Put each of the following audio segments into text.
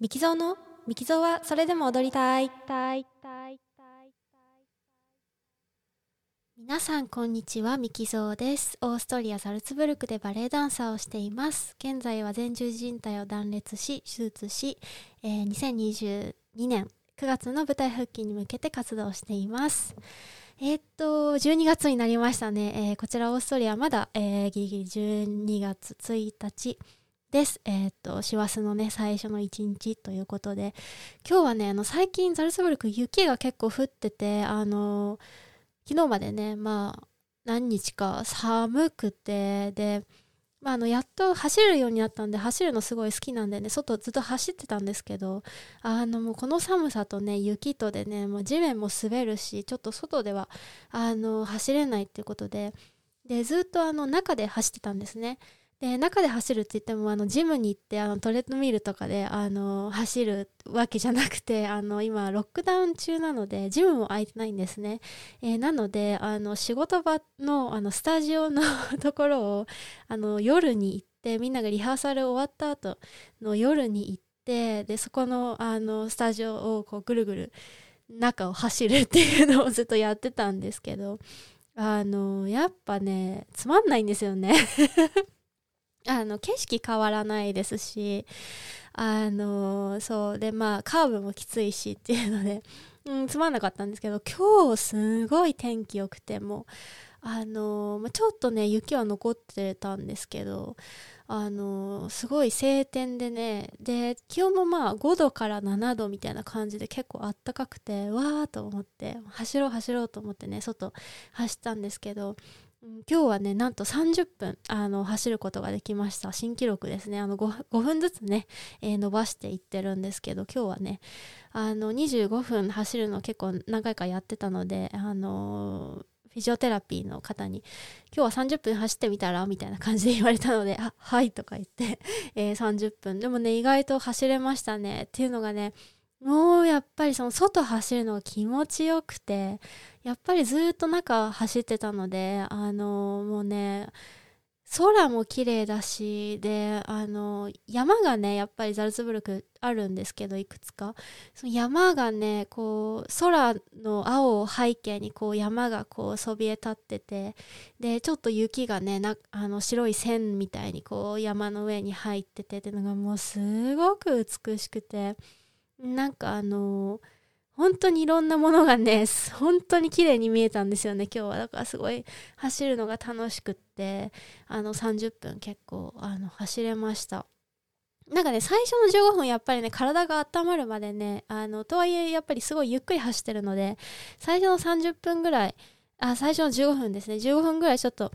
ミキゾーのミキゾーはそれでも踊りたい。皆さんこんにちは、ミキゾーです。オーストリア・ザルツブルクでバレエダンサーをしています。現在は前十字靭帯を断裂し、手術し、えー2022年9月の舞台復帰に向けて活動しています。えーっと、12月になりましたね。えーこちらオーストリアまだ、えーギリギリ12月1日です。えーと、師走のね、最初の1日ということで、今日はね、あの、最近ザルツブルク雪が結構降ってて、あの、昨日までね、まあ、何日か寒くて、で、まあ、あの、やっと走るようになったんで、走るのすごい好きなんでね、外ずっと走ってたんですけど、あの、もうこの寒さとね、雪とでね、もう地面も滑るし、ちょっと外では、あの、走れないっていうことで、で、ずっとあの、中で走ってたんですね。で中で走るって言ってもあのジムに行ってあのトレッドミルとかであの走るわけじゃなくて あの今ロックダウン中なのでジムも空いてないんですね、えーなのであの仕事場のあのスタジオの ところをあの夜に行ってみんながリハーサル終わった後の夜に行ってでそこのあのスタジオをこうぐるぐる中を走るっていうのをずっとやってたんですけどあのやっぱねつまんないんですよね。あの景色変わらないですしあのそうでまあカーブもきついしっていうので、うん、つまんなかったんですけど今日すごい天気良くてもあのちょっとね雪は残ってたんですけどあのすごい晴天でねで気温もまあ5度から7度みたいな感じで結構あったかくてわーと思って走ろう走ろうと思ってね外走ったんですけど今日はねなんと30分あの走ることができました。新記録ですね。あの 5, 5分ずつね、えー伸ばしていってるんですけど今日はねあの25分走るの結構何回かやってたのであのフィジオテラピーの方に「今日は30分走ってみたら?」みたいな感じで言われたので「あはい」とか言って、えー30分。でもね意外と走れましたね。っていうのがねもうやっぱりその外走るのが気持ちよくてやっぱりずっと中走ってたのであのもうね空も綺麗だしであの山がねやっぱりザルツブルクあるんですけどいくつか。その山がねこう空の青を背景にこう山がこうそびえ立っててでちょっと雪がねなあの白い線みたいにこう山の上に入っててっていうのがもうすごく美しくて。なんかあの本当にいろんなものがね 本当に綺麗に見えたんですよね今日は。だからすごい走るのが楽しくってあの30分結構あの走れました。なんかね最初の15分やっぱりね体が温まるまでねあのとはいえやっぱりすごいゆっくり走ってるので最初の30分ぐらいあ最初の15分ですね。15分ぐらいちょっと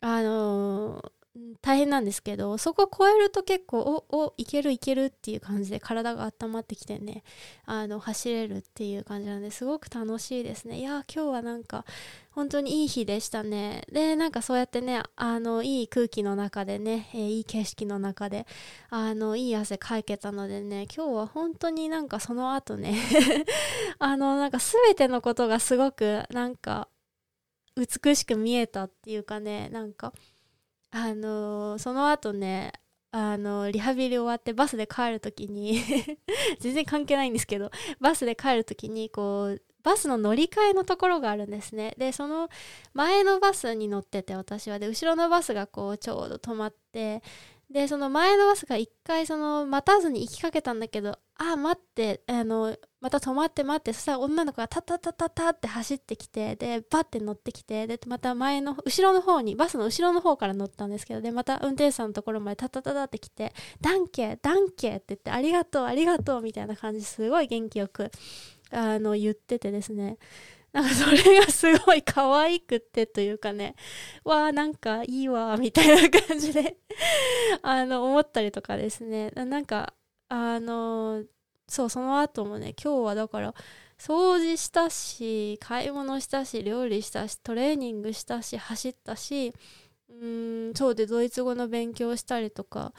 あのー大変なんですけどそこを超えると結構おおいけるいけるっていう感じで体が温まってきてねあの走れるっていう感じなんですごく楽しいですね。いやー今日はなんか本当にいい日でしたね。でなんかそうやってねあのいい空気の中でね、えーいい景色の中であのいい汗かいけたのでね今日は本当になんかその後ね あのなんか全てのことがすごくなんか美しく見えたっていうかねなんかあのその後ねあのリハビリ終わってバスで帰る時に 全然関係ないんですけどバスで帰る時にこうバスの乗り換えのところがあるんですね。でその前のバスに乗ってて私は。で後ろのバスがこうちょうど止まってでその前のバスが一回その待たずに行きかけたんだけどあ待ってあのまた止まって待ってそしたら女の子がタタタタタって走ってきてでバッて乗ってきてでまた前の後ろの方にバスの後ろの方から乗ったんですけどでまた運転手さんのところまでタタタタって来て「ダンケダンケ」って言って「ありがとうありがとう」みたいな感じすごい元気よくあの言っててですね。なんかそれがすごい可愛くてというかねわあなんかいいわみたいな感じであの思ったりとかですね。なんかあのそうその後もね今日はだから掃除したし買い物したし料理したしトレーニングしたし走ったしうんそうでドイツ語の勉強したりとか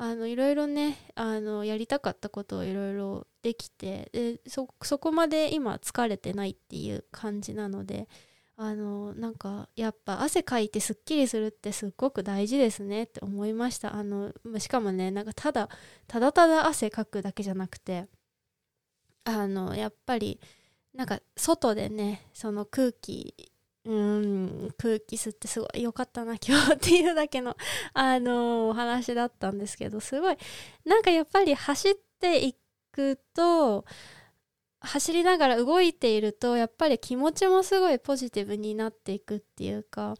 あのいろいろねあのやりたかったことをいろいろできてでそこまで今疲れてないっていう感じなのであのなんかやっぱ汗かいてすっきりするってすっごく大事ですねって思いました。あのしかもねなんかただただただ汗かくだけじゃなくてあのやっぱりなんか外でねその空気うん空気吸ってすごい良かったな今日っていうだけのあのお話だったんですけどすごいなんかやっぱり走っていくと走りながら動いているとやっぱり気持ちもすごいポジティブになっていくっていうか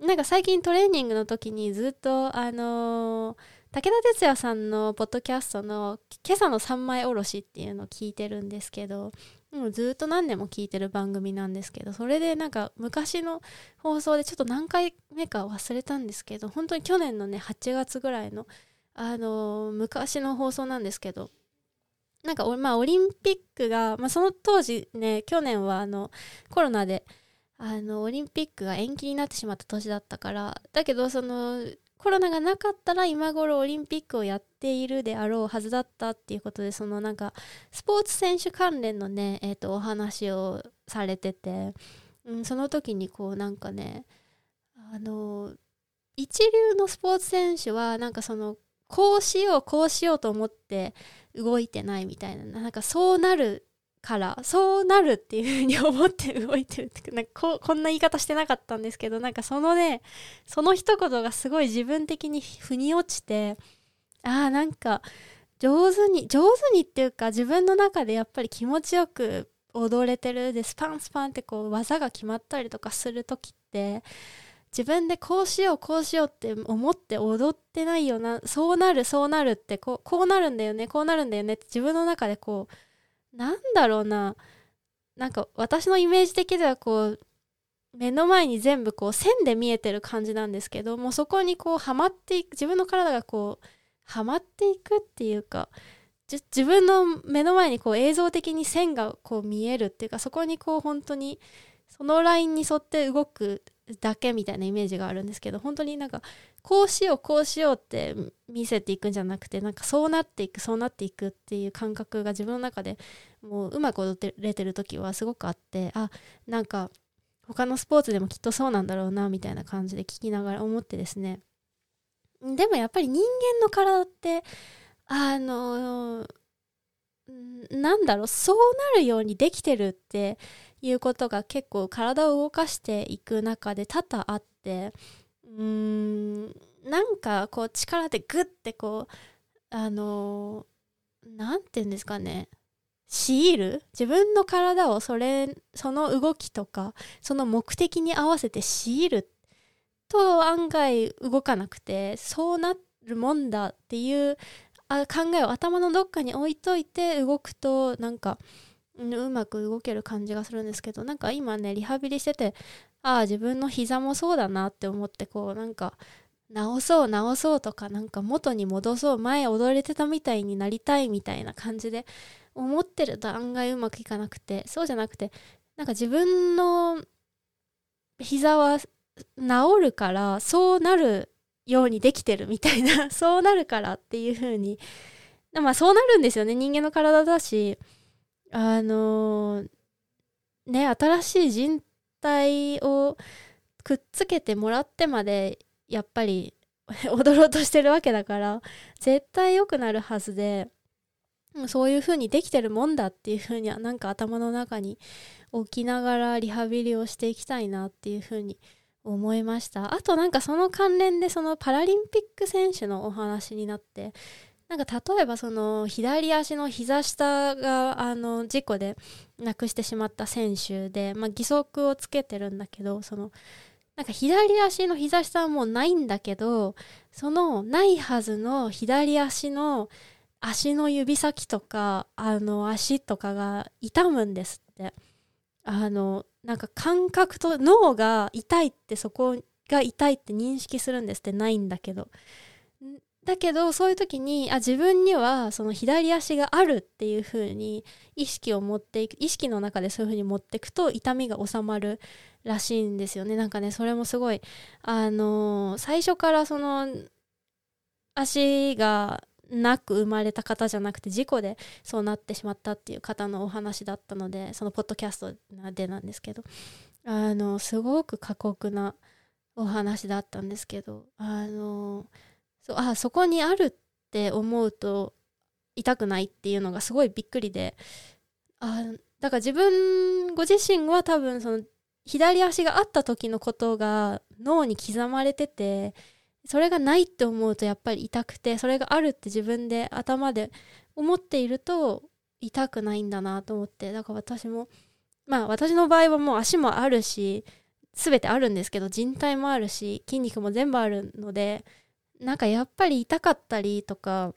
なんか最近トレーニングの時にずっとあのー、武田鉄矢さんのポッドキャストの「今朝の三枚おろし」っていうのを聞いてるんですけどもうずっと何年も聞いてる番組なんですけどそれでなんか昔の放送でちょっと何回目か忘れたんですけど本当に去年のね8月ぐらいのあのー、昔の放送なんですけどなんか、まあ、オリンピックが、まあ、その当時ね、去年はあのコロナであのオリンピックが延期になってしまった年だったから、だけど、そのコロナがなかったら今頃オリンピックをやっているであろうはずだったっていうことで、そのなんか、スポーツ選手関連のね、えー、とお話をされてて、うん、その時にこうなんかね、あの、一流のスポーツ選手はなんかそのこうしようこうしようと思って動いてないみたいななんかそうなるからそうなるっていうふうに思って動いてるってなんかここんな言い方してなかったんですけどなんかそのねその一言がすごい自分的に腑に落ちてああなんか上手に上手にっていうか自分の中でやっぱり気持ちよく踊れてる。でスパンスパンってこう技が決まったりとかする時って自分でこうしようこうしようって思って踊ってないよなそうなるそうなるってこうこうなるんだよねこうなるんだよねって自分の中でこうなんだろうな。なんか私のイメージ的ではこう目の前に全部こう線で見えてる感じなんですけどもうそこにこうはまっていく自分の体がこうはまっていくっていうか自分の目の前にこう映像的に線がこう見えるっていうかそこにこう本当にそのラインに沿って動くだけみたいなイメージがあるんですけど本当になんかこうしようこうしようって見せていくんじゃなくてなんかそうなっていくそうなっていくっていう感覚が自分の中でもううまく踊れてる時はすごくあってあなんか他のスポーツでもきっとそうなんだろうなみたいな感じで聞きながら思ってですね。でもやっぱり人間の体ってあのなんだろうそうなるようにできてるっていうことが結構体を動かしていく中で多々あってうんなんかこう力でグッてこうあの何て言うんですかね。強いる自分の体をそれその動きとかその目的に合わせて強いると案外動かなくてそうなるもんだっていうあ考えを頭のどっかに置いといて動くとなんかうまく動ける感じがするんですけどなんか今ねリハビリしててああ自分の膝もそうだなって思ってこうなんか直そう直そうとかなんか元に戻そう前踊れてたみたいになりたいみたいな感じで思ってると案外うまくいかなくてそうじゃなくてなんか自分の膝は治るからそうなるようにできてるみたいな そうなるからっていう風にまあそうなるんですよね。人間の体だしあのー、ね新しい人体をくっつけてもらってまでやっぱり 踊ろうとしてるわけだから絶対良くなるはずでそういう風にできてるもんだっていう風にはなんか頭の中に置きながらリハビリをしていきたいなっていう風に思いました。あとなんかその関連でそのパラリンピック選手のお話になってなんか例えばその左足の膝下があの事故で亡くしてしまった選手で、まあ、義足をつけてるんだけどそのなんか左足の膝下はもうないんだけどそのないはずの左足の足の指先とかあの足とかが痛むんですって。あのなんか感覚と脳が痛いってそこが痛いって認識するんですってないんだけど。だけどそういう時にあ自分にはその左足があるっていう風に意識を持っていく意識の中でそういう風に持っていくと痛みが収まるらしいんですよね。なんかねそれもすごいあのー、最初からその足がなく生まれた方じゃなくて事故でそうなってしまったっていう方のお話だったのでそのポッドキャストでなんですけどあのすごく過酷なお話だったんですけどあのそあそこにあるって思うと痛くないっていうのがすごいびっくりで。あだから自分ご自身は多分その左足があった時のことが脳に刻まれててそれがないって思うとやっぱり痛くてそれがあるって自分で頭で思っていると痛くないんだなと思って。だから私もまあ私の場合はもう足もあるし全てあるんですけど人体もあるし筋肉も全部あるのでなんかやっぱり痛かったりとか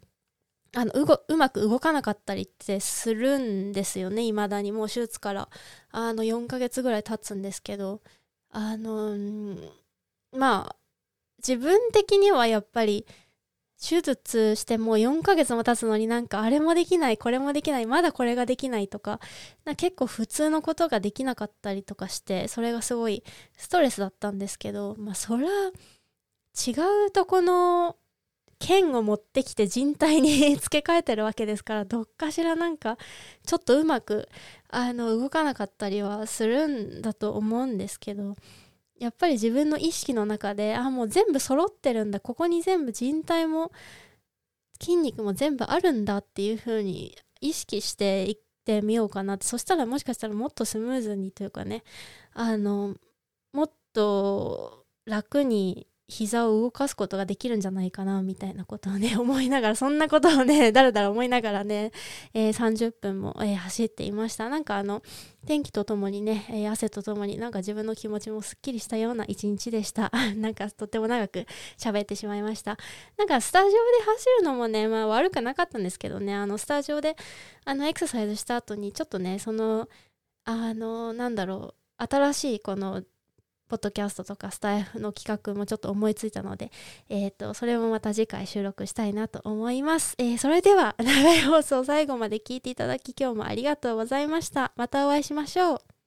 あのううまく動かなかったりってするんですよね未だに。もう手術から。あの4ヶ月ぐらい経つんですけど。あのまあ自分的にはやっぱり手術してもう4ヶ月も経つのになんかあれもできないこれもできないまだこれができないとか結構普通のことができなかったりとかしてそれがすごいストレスだったんですけどまあそれは違うとこの剣を持ってきて人体に 付け替えてるわけですからどっかしらなんかちょっとうまくあの動かなかったりはするんだと思うんですけどやっぱり自分の意識の中であもう全部揃ってるんだ。ここに全部人体も筋肉も全部あるんだっていう風に意識していってみようかなって。そしたらもしかしたらもっとスムーズにというかねあのもっと楽に膝を動かすことができるんじゃないかなみたいなことをね 思いながらそんなことをね だらだら思いながらね、えー、30分も、えー、走っていました。なんかあの天気とともにね、えー、汗とともになんか自分の気持ちもすっきりしたような一日でした。なんかとっても長く喋ってしまいました。なんかスタジオで走るのもねまあ悪くなかったんですけどね。あのスタジオであのエクササイズした後にちょっとねそのあのなんだろう新しいこのポッドキャストとかスタイフの企画もちょっと思いついたので、えーと、それもまた次回収録したいなと思います。えー、それでは 長い放送最後まで聞いていただき今日もありがとうございました。またお会いしましょう。